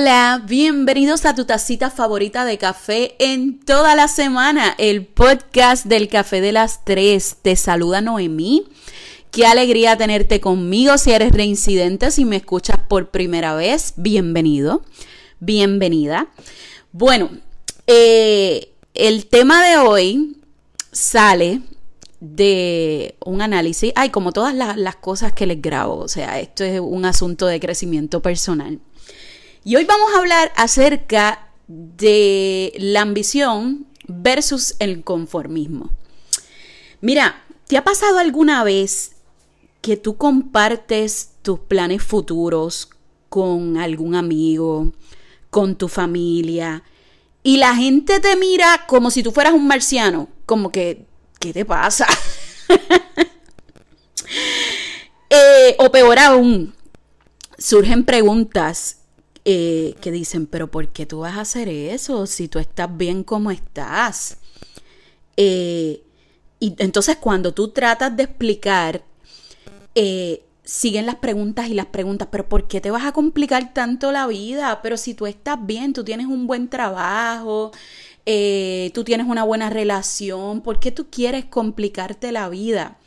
Hola, bienvenidos a tu tacita favorita de café en toda la semana, el podcast del café de las tres. Te saluda Noemí. Qué alegría tenerte conmigo si eres reincidente, si me escuchas por primera vez, bienvenido, bienvenida. Bueno, eh, el tema de hoy sale de un análisis, ay, como todas las, las cosas que les grabo, o sea, esto es un asunto de crecimiento personal. Y hoy vamos a hablar acerca de la ambición versus el conformismo. Mira, ¿te ha pasado alguna vez que tú compartes tus planes futuros con algún amigo, con tu familia, y la gente te mira como si tú fueras un marciano, como que, ¿qué te pasa? Eh, o peor aún, surgen preguntas eh, que dicen, pero ¿por qué tú vas a hacer eso si tú estás bien como estás? Eh, y entonces cuando tú tratas de explicar, eh, siguen las preguntas y las preguntas, pero ¿por qué te vas a complicar tanto la vida? Pero si tú estás bien, tú tienes un buen trabajo, tú tienes una buena relación, ¿por qué tú quieres complicarte la vida?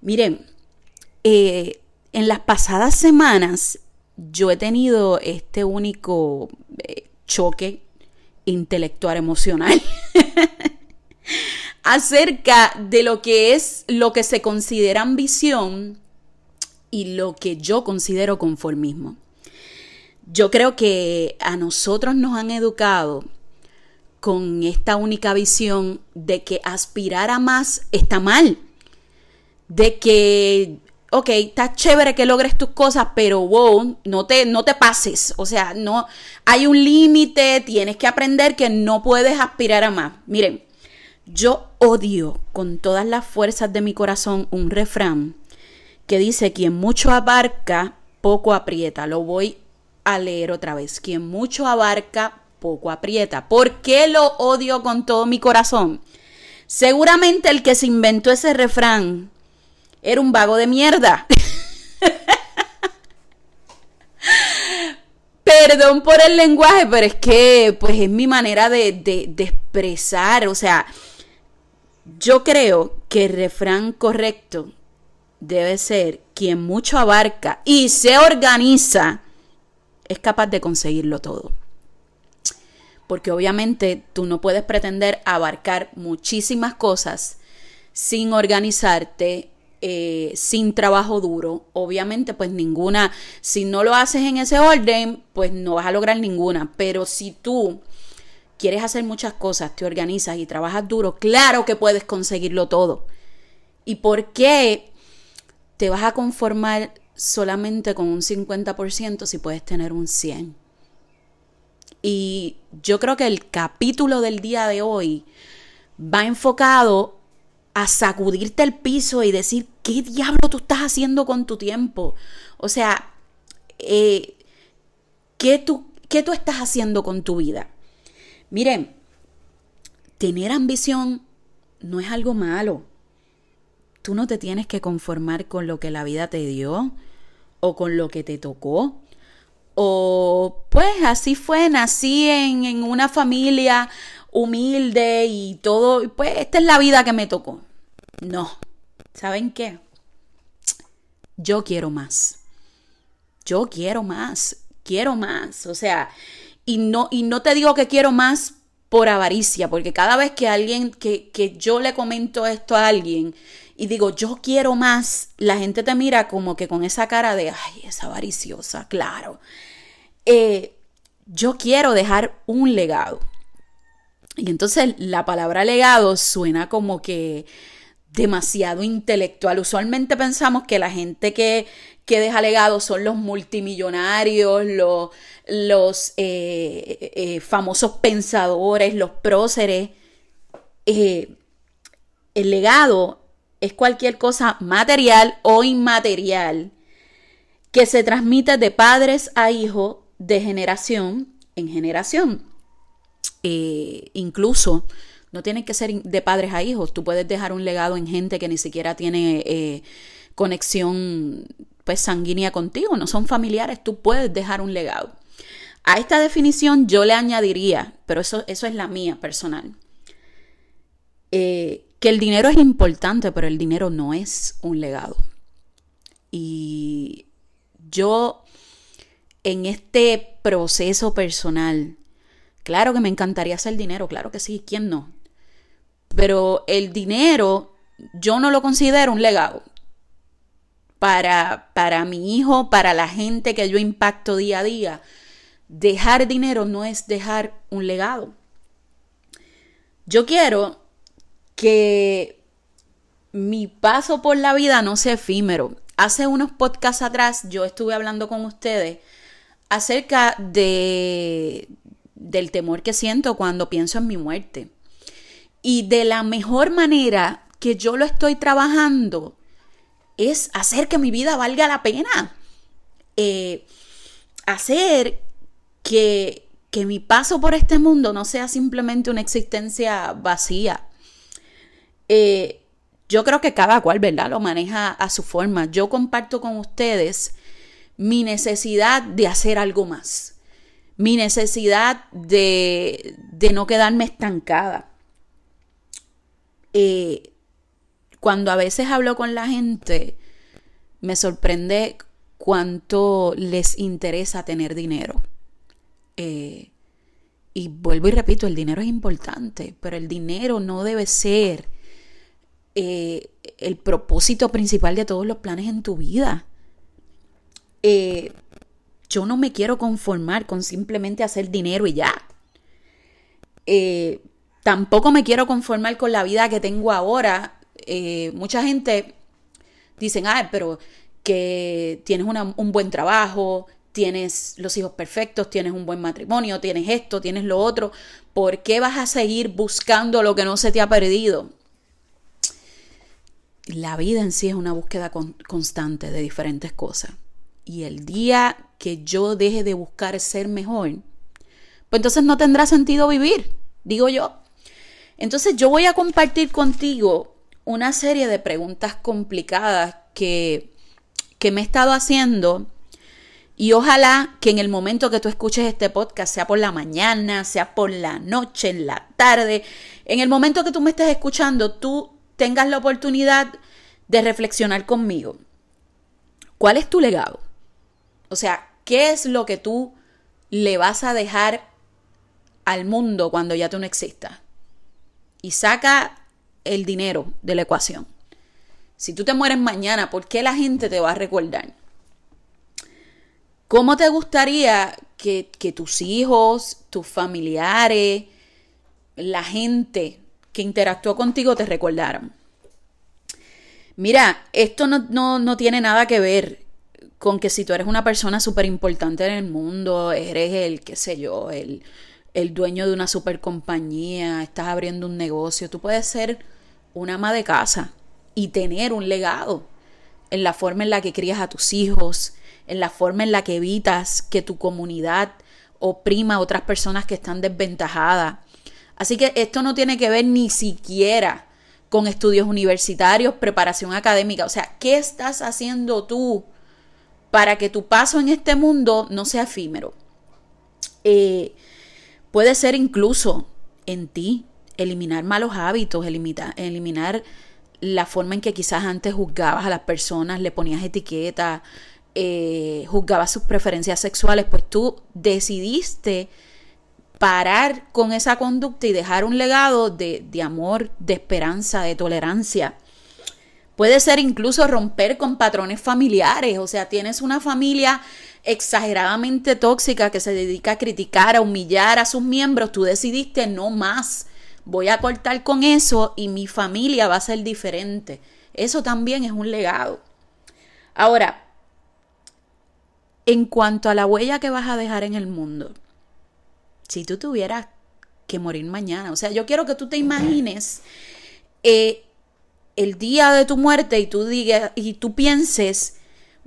Miren, en las pasadas semanas yo he tenido este único eh, choque intelectual emocional acerca de lo que es lo que se considera ambición y lo que yo considero conformismo. Yo creo que a nosotros nos han educado con esta única visión de que aspirar a más está mal, de que ok, está chévere que logres tus cosas, pero wow, no te, no te pases. O sea, no, hay un límite, tienes que aprender que no puedes aspirar a más. Miren, yo odio con todas las fuerzas de mi corazón un refrán que dice, quien mucho abarca, poco aprieta. Lo voy a leer otra vez. Quien mucho abarca, poco aprieta. ¿Por qué lo odio con todo mi corazón? Seguramente el que se inventó ese refrán era un vago de mierda. Perdón por el lenguaje, pero es que pues es mi manera de, de expresar. O sea, yo creo que el refrán correcto debe ser quien mucho abarca y se organiza es capaz de conseguirlo todo. Porque obviamente tú no puedes pretender abarcar muchísimas cosas sin organizarte, eh, sin trabajo duro, obviamente pues ninguna, si no lo haces en ese orden, pues no vas a lograr ninguna, pero si tú quieres hacer muchas cosas, te organizas y trabajas duro, claro que puedes conseguirlo todo. ¿Y por qué te vas a conformar solamente con un 50% si puedes tener un 100%? Y yo creo que el capítulo del día de hoy va enfocado a sacudirte el piso y decir, ¿qué diablo tú estás haciendo con tu tiempo? O sea, eh, ¿qué, tú, ¿qué tú estás haciendo con tu vida? Miren, tener ambición no es algo malo. Tú no te tienes que conformar con lo que la vida te dio o con lo que te tocó. O pues así fue, nací en, en una familia humilde y todo, pues esta es la vida que me tocó. No, ¿saben qué? Yo quiero más. Yo quiero más, quiero más, o sea, y no, y no te digo que quiero más por avaricia, porque cada vez que alguien, que, que yo le comento esto a alguien y digo, yo quiero más, la gente te mira como que con esa cara de, ay, es avariciosa, claro. Eh, yo quiero dejar un legado. Y entonces la palabra legado suena como que demasiado intelectual. Usualmente pensamos que la gente que, que deja legado son los multimillonarios, los, los eh, eh, famosos pensadores, los próceres. Eh, el legado es cualquier cosa material o inmaterial que se transmite de padres a hijos de generación en generación. Eh, incluso no tienen que ser de padres a hijos, tú puedes dejar un legado en gente que ni siquiera tiene eh, conexión pues sanguínea contigo, no son familiares, tú puedes dejar un legado. A esta definición yo le añadiría, pero eso, eso es la mía personal, eh, que el dinero es importante, pero el dinero no es un legado. Y yo en este proceso personal, claro que me encantaría hacer dinero, claro que sí, ¿quién no? Pero el dinero yo no lo considero un legado. Para, para mi hijo, para la gente que yo impacto día a día, dejar dinero no es dejar un legado. Yo quiero que mi paso por la vida no sea efímero. Hace unos podcasts atrás yo estuve hablando con ustedes acerca de del temor que siento cuando pienso en mi muerte. Y de la mejor manera que yo lo estoy trabajando es hacer que mi vida valga la pena. Eh, hacer que, que mi paso por este mundo no sea simplemente una existencia vacía. Eh, yo creo que cada cual, ¿verdad? Lo maneja a su forma. Yo comparto con ustedes mi necesidad de hacer algo más. Mi necesidad de, de no quedarme estancada. Eh, cuando a veces hablo con la gente, me sorprende cuánto les interesa tener dinero. Eh, y vuelvo y repito, el dinero es importante, pero el dinero no debe ser eh, el propósito principal de todos los planes en tu vida. Yo no me quiero conformar con simplemente hacer dinero y ya. Tampoco me quiero conformar con la vida que tengo ahora. mucha gente dicen, ah, pero que tienes un buen trabajo, tienes los hijos perfectos, tienes un buen matrimonio, tienes esto, tienes lo otro. ¿Por qué vas a seguir buscando lo que no se te ha perdido? La vida en sí es una búsqueda constante de diferentes cosas. Y el día que yo deje de buscar ser mejor, pues entonces no tendrá sentido vivir, digo yo. Entonces yo voy a compartir contigo una serie de preguntas complicadas que, que me he estado haciendo y ojalá que en el momento que tú escuches este podcast, sea por la mañana, sea por la noche, en la tarde, en el momento que tú me estés escuchando, tú tengas la oportunidad de reflexionar conmigo. ¿Cuál es tu legado? O sea, ¿qué es lo que tú le vas a dejar al mundo cuando ya tú no existas? Y saca el dinero de la ecuación. Si tú te mueres mañana, ¿por qué la gente te va a recordar? ¿Cómo te gustaría que, tus hijos, tus familiares, la gente que interactuó contigo te recordaran? Mira, esto no, tiene nada que ver con que si tú eres una persona súper importante en el mundo, eres el, qué sé yo, el, el dueño de una super compañía, estás abriendo un negocio, tú puedes ser una ama de casa y tener un legado en la forma en la que crías a tus hijos, en la forma en la que evitas que tu comunidad oprima a otras personas que están desventajadas. Así que esto no tiene que ver ni siquiera con estudios universitarios, preparación académica. O sea, ¿qué estás haciendo tú para que tu paso en este mundo no sea efímero? Eh, puede ser incluso en ti eliminar malos hábitos, eliminar, la forma en que quizás antes juzgabas a las personas, le ponías etiquetas, eh, juzgaba sus preferencias sexuales, pues tú decidiste parar con esa conducta y dejar un legado de, de amor, de esperanza, de tolerancia. Puede ser incluso romper con patrones familiares, o sea, tienes una familia exageradamente tóxica que se dedica a criticar, a humillar a sus miembros, tú decidiste no más, voy a cortar con eso y mi familia va a ser diferente. Eso también es un legado. Ahora, en cuanto a la huella que vas a dejar en el mundo, si tú tuvieras que morir mañana, o sea, yo quiero que tú te imagines eh, el día de tu muerte y tú digas y tú pienses,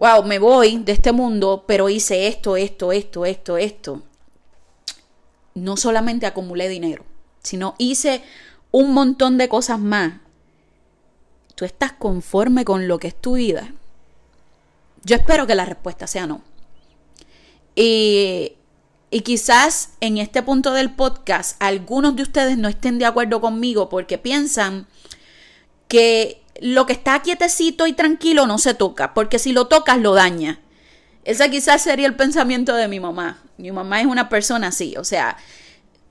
wow, me voy de este mundo, pero hice esto, esto, esto, esto, esto. No solamente acumulé dinero, sino hice un montón de cosas más. ¿Tú estás conforme con lo que es tu vida? Yo espero que la respuesta sea no. Y, Y quizás en este punto del podcast algunos de ustedes no estén de acuerdo conmigo porque piensan que lo que está quietecito y tranquilo no se toca, porque si lo tocas lo daña. Ese quizás sería el pensamiento de mi mamá. Mi mamá es una persona así, o sea,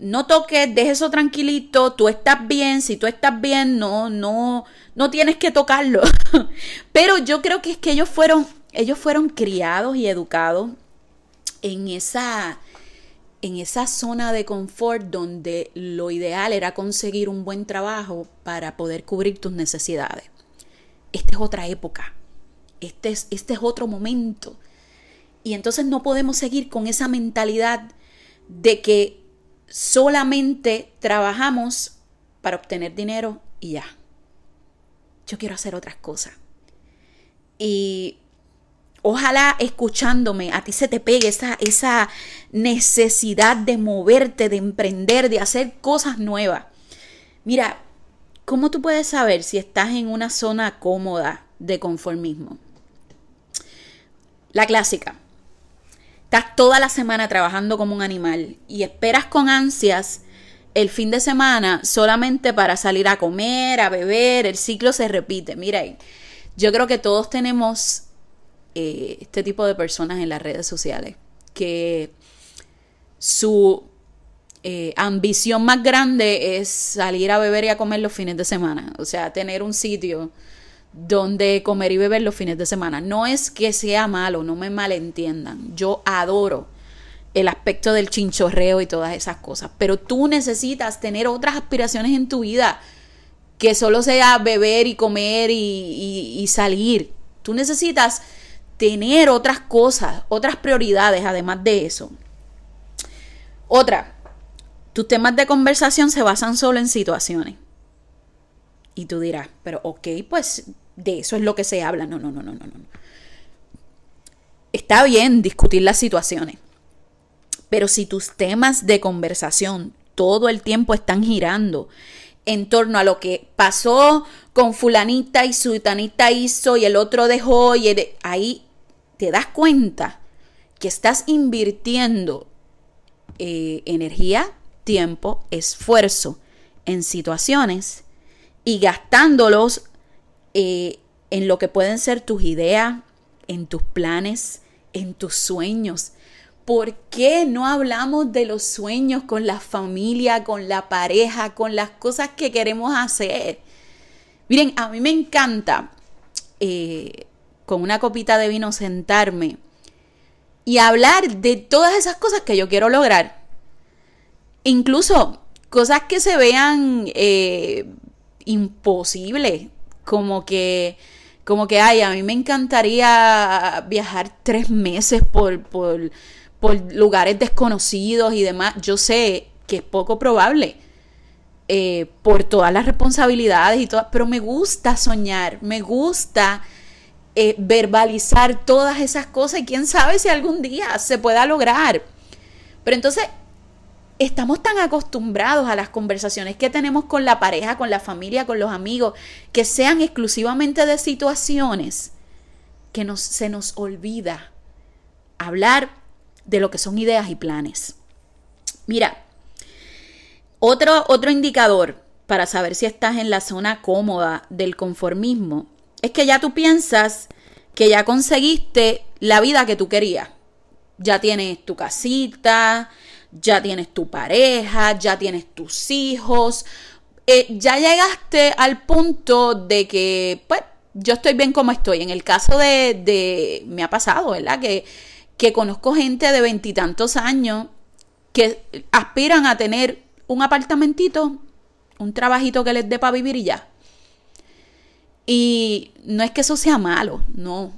no toques, deje eso tranquilito, tú estás bien, si tú estás bien, no, no, no tienes que tocarlo. Pero yo creo que es que ellos fueron, ellos fueron criados y educados en esa, en esa zona de confort donde lo ideal era conseguir un buen trabajo para poder cubrir tus necesidades. Esta es otra época, este es, este es otro momento. Y entonces no podemos seguir con esa mentalidad de que solamente trabajamos para obtener dinero y ya. Yo quiero hacer otras cosas. Y ojalá escuchándome a ti se te pegue esa, esa necesidad de moverte, de emprender, de hacer cosas nuevas. Mira, ¿cómo tú puedes saber si estás en una zona cómoda de conformismo? La clásica. Estás toda la semana trabajando como un animal y esperas con ansias el fin de semana solamente para salir a comer, a beber, el ciclo se repite. Mira, yo creo que todos tenemos eh, este tipo de personas en las redes sociales que su eh, ambición más grande es salir a beber y a comer los fines de semana, o sea, tener un sitio donde comer y beber los fines de semana. No es que sea malo, no me malentiendan. Yo adoro el aspecto del chinchorreo y todas esas cosas, pero tú necesitas tener otras aspiraciones en tu vida que solo sea beber y comer y, y salir. Tú necesitas tener otras cosas, otras prioridades además de eso. Otra, tus temas de conversación se basan solo en situaciones. Y tú dirás, pero ok, pues de eso es lo que se habla. No, no, no, no, no, no. Está bien discutir las situaciones, pero si tus temas de conversación todo el tiempo están girando en torno a lo que pasó con fulanita y sultanita hizo y el otro dejó y ahí te das cuenta que estás invirtiendo eh, energía, tiempo, esfuerzo en situaciones y gastándolos eh, en lo que pueden ser tus ideas, en tus planes, en tus sueños. ¿Por qué no hablamos de los sueños con la familia, con la pareja, con las cosas que queremos hacer? Miren, a mí me encanta eh, con una copita de vino sentarme y hablar de todas esas cosas que yo quiero lograr. Incluso cosas que se vean eh, imposibles como que, como que, ay, a mí me encantaría viajar tres meses por, por, por lugares desconocidos y demás. Yo sé que es poco probable. Eh, por todas las responsabilidades y todas, pero me gusta soñar, me gusta eh, verbalizar todas esas cosas y quién sabe si algún día se pueda lograr. Pero entonces estamos tan acostumbrados a las conversaciones que tenemos con la pareja, con la familia, con los amigos, que sean exclusivamente de situaciones, que nos, se nos olvida hablar de lo que son ideas y planes. Mira, otro, otro indicador para saber si estás en la zona cómoda del conformismo es que ya tú piensas que ya conseguiste la vida que tú querías. Ya tienes tu casita, ya tienes tu pareja, ya tienes tus hijos, eh, ya llegaste al punto de que, pues, yo estoy bien como estoy. En el caso de, de me ha pasado, ¿verdad? Que, que conozco gente de veintitantos años que aspiran a tener un apartamentito, un trabajito que les dé para vivir y ya. Y no es que eso sea malo, no.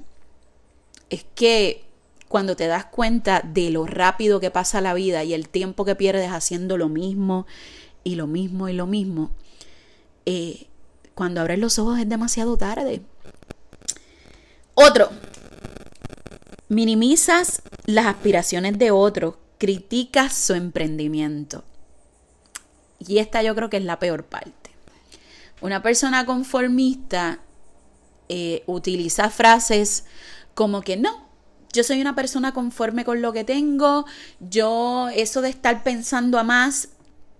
Es que cuando te das cuenta de lo rápido que pasa la vida y el tiempo que pierdes haciendo lo mismo y lo mismo y lo mismo, eh, cuando abres los ojos es demasiado tarde. Otro, minimizas las aspiraciones de otros, criticas su emprendimiento. Y esta yo creo que es la peor parte. Una persona conformista eh, utiliza frases como que no, yo soy una persona conforme con lo que tengo, yo eso de estar pensando a más,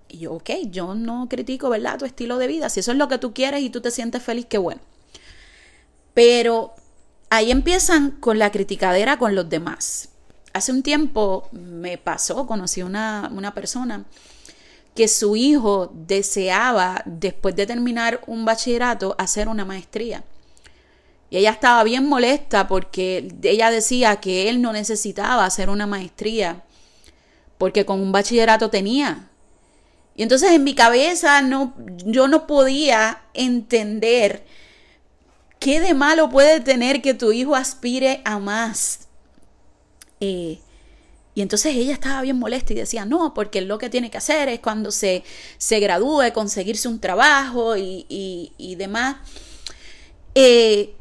y yo, ok, yo no critico, ¿verdad? Tu estilo de vida, si eso es lo que tú quieres y tú te sientes feliz, qué bueno. Pero ahí empiezan con la criticadera con los demás. Hace un tiempo me pasó, conocí una, una persona que su hijo deseaba, después de terminar un bachillerato, hacer una maestría. Y ella estaba bien molesta porque ella decía que él no necesitaba hacer una maestría porque con un bachillerato tenía. Y entonces en mi cabeza no, yo no podía entender qué de malo puede tener que tu hijo aspire a más. Eh, y entonces ella estaba bien molesta y decía, no, porque lo que tiene que hacer es cuando se, se gradúe, conseguirse un trabajo y, y, demás. Eh,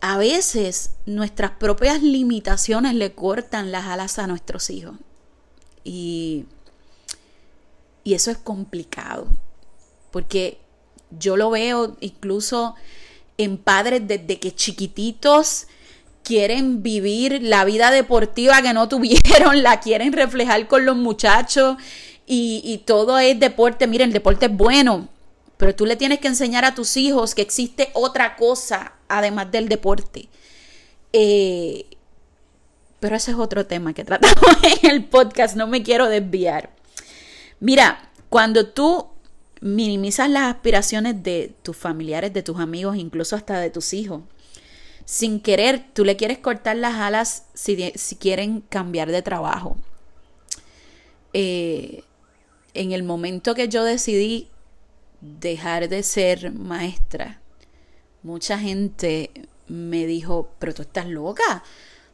a veces nuestras propias limitaciones le cortan las alas a nuestros hijos. Y, y eso es complicado, porque yo lo veo incluso en padres desde que chiquititos quieren vivir la vida deportiva que no tuvieron, la quieren reflejar con los muchachos y, y todo es deporte. Miren, el deporte es bueno, pero tú le tienes que enseñar a tus hijos que existe otra cosa además del deporte. Eh, pero ese es otro tema que tratamos en el podcast, no me quiero desviar. Mira, cuando tú minimizas las aspiraciones de tus familiares, de tus amigos, incluso hasta de tus hijos, sin querer, tú le quieres cortar las alas si, quieren cambiar de trabajo. Eh, en el momento que yo decidí dejar de ser maestra, mucha gente me dijo, pero tú estás loca.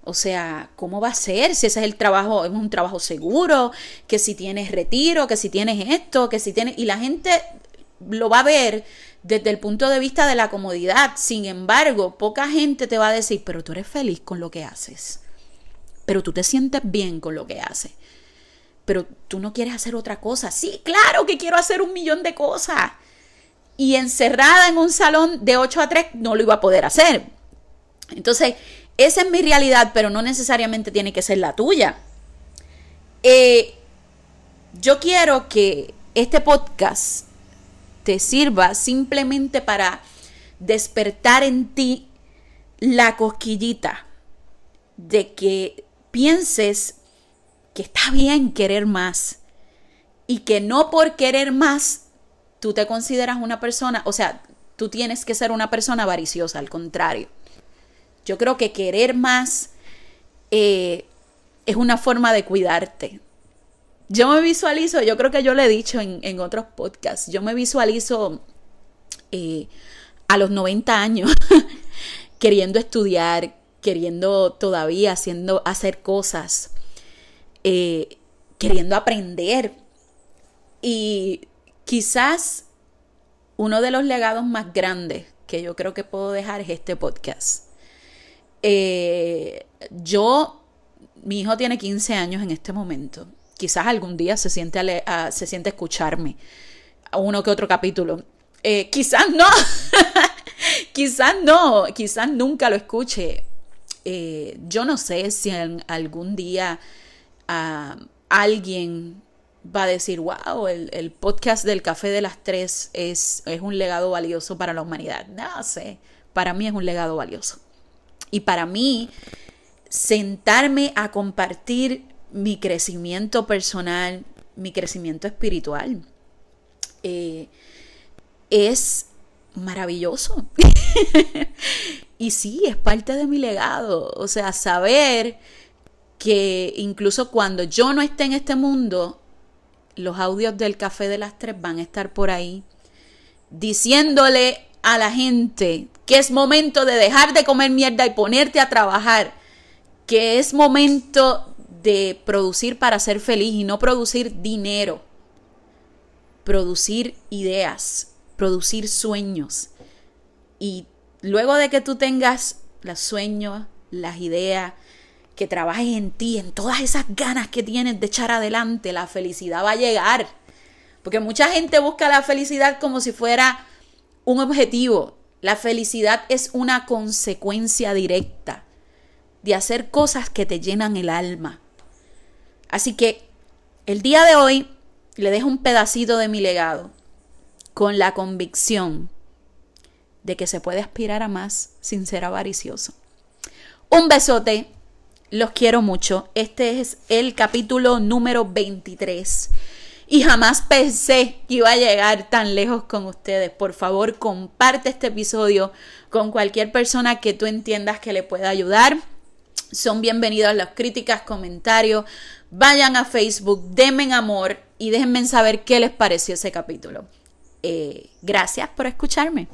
O sea, ¿cómo va a ser? Si ese es el trabajo, es un trabajo seguro, que si tienes retiro, que si tienes esto, que si tienes... Y la gente lo va a ver desde el punto de vista de la comodidad. Sin embargo, poca gente te va a decir, pero tú eres feliz con lo que haces. Pero tú te sientes bien con lo que haces pero tú no quieres hacer otra cosa. Sí, claro que quiero hacer un millón de cosas. Y encerrada en un salón de 8 a 3 no lo iba a poder hacer. Entonces, esa es mi realidad, pero no necesariamente tiene que ser la tuya. Eh, yo quiero que este podcast te sirva simplemente para despertar en ti la cosquillita de que pienses que está bien querer más y que no por querer más tú te consideras una persona, o sea, tú tienes que ser una persona avariciosa, al contrario. Yo creo que querer más eh, es una forma de cuidarte. Yo me visualizo, yo creo que yo lo he dicho en, otros podcasts, yo me visualizo eh, a los 90 años queriendo estudiar, queriendo todavía haciendo, hacer cosas eh, queriendo aprender. Y quizás uno de los legados más grandes que yo creo que puedo dejar es este podcast. Eh, yo, mi hijo tiene 15 años en este momento. Quizás algún día se siente, a, se siente escucharme a uno que otro capítulo. Eh, quizás no, quizás no, quizás nunca lo escuche. yo no sé si en algún día alguien va a decir, wow, el, podcast del café de las tres es, es un legado valioso para la humanidad. No sé, para mí es un legado valioso. Y para mí, sentarme a compartir mi crecimiento personal, mi crecimiento espiritual, eh, es maravilloso. y sí, es parte de mi legado. O sea, saber que incluso cuando yo no esté en este mundo, los audios del café de las tres van a estar por ahí diciéndole a la gente que es momento de dejar de comer mierda y ponerte a trabajar, que es momento de producir para ser feliz y no producir dinero, producir ideas, producir sueños. Y luego de que tú tengas los sueños, las ideas, que trabajes en ti, en todas esas ganas que tienes de echar adelante, la felicidad va a llegar. Porque mucha gente busca la felicidad como si fuera un objetivo. La felicidad es una consecuencia directa de hacer cosas que te llenan el alma. Así que el día de hoy le dejo un pedacito de mi legado con la convicción de que se puede aspirar a más sin ser avaricioso. Un besote, los quiero mucho. Este es el capítulo número 23 y jamás pensé que iba a llegar tan lejos con ustedes. Por favor, comparte este episodio con cualquier persona que tú entiendas que le pueda ayudar. Son bienvenidas las críticas, comentarios. Vayan a Facebook, denme amor y déjenme saber qué les pareció ese capítulo. Eh, gracias por escucharme.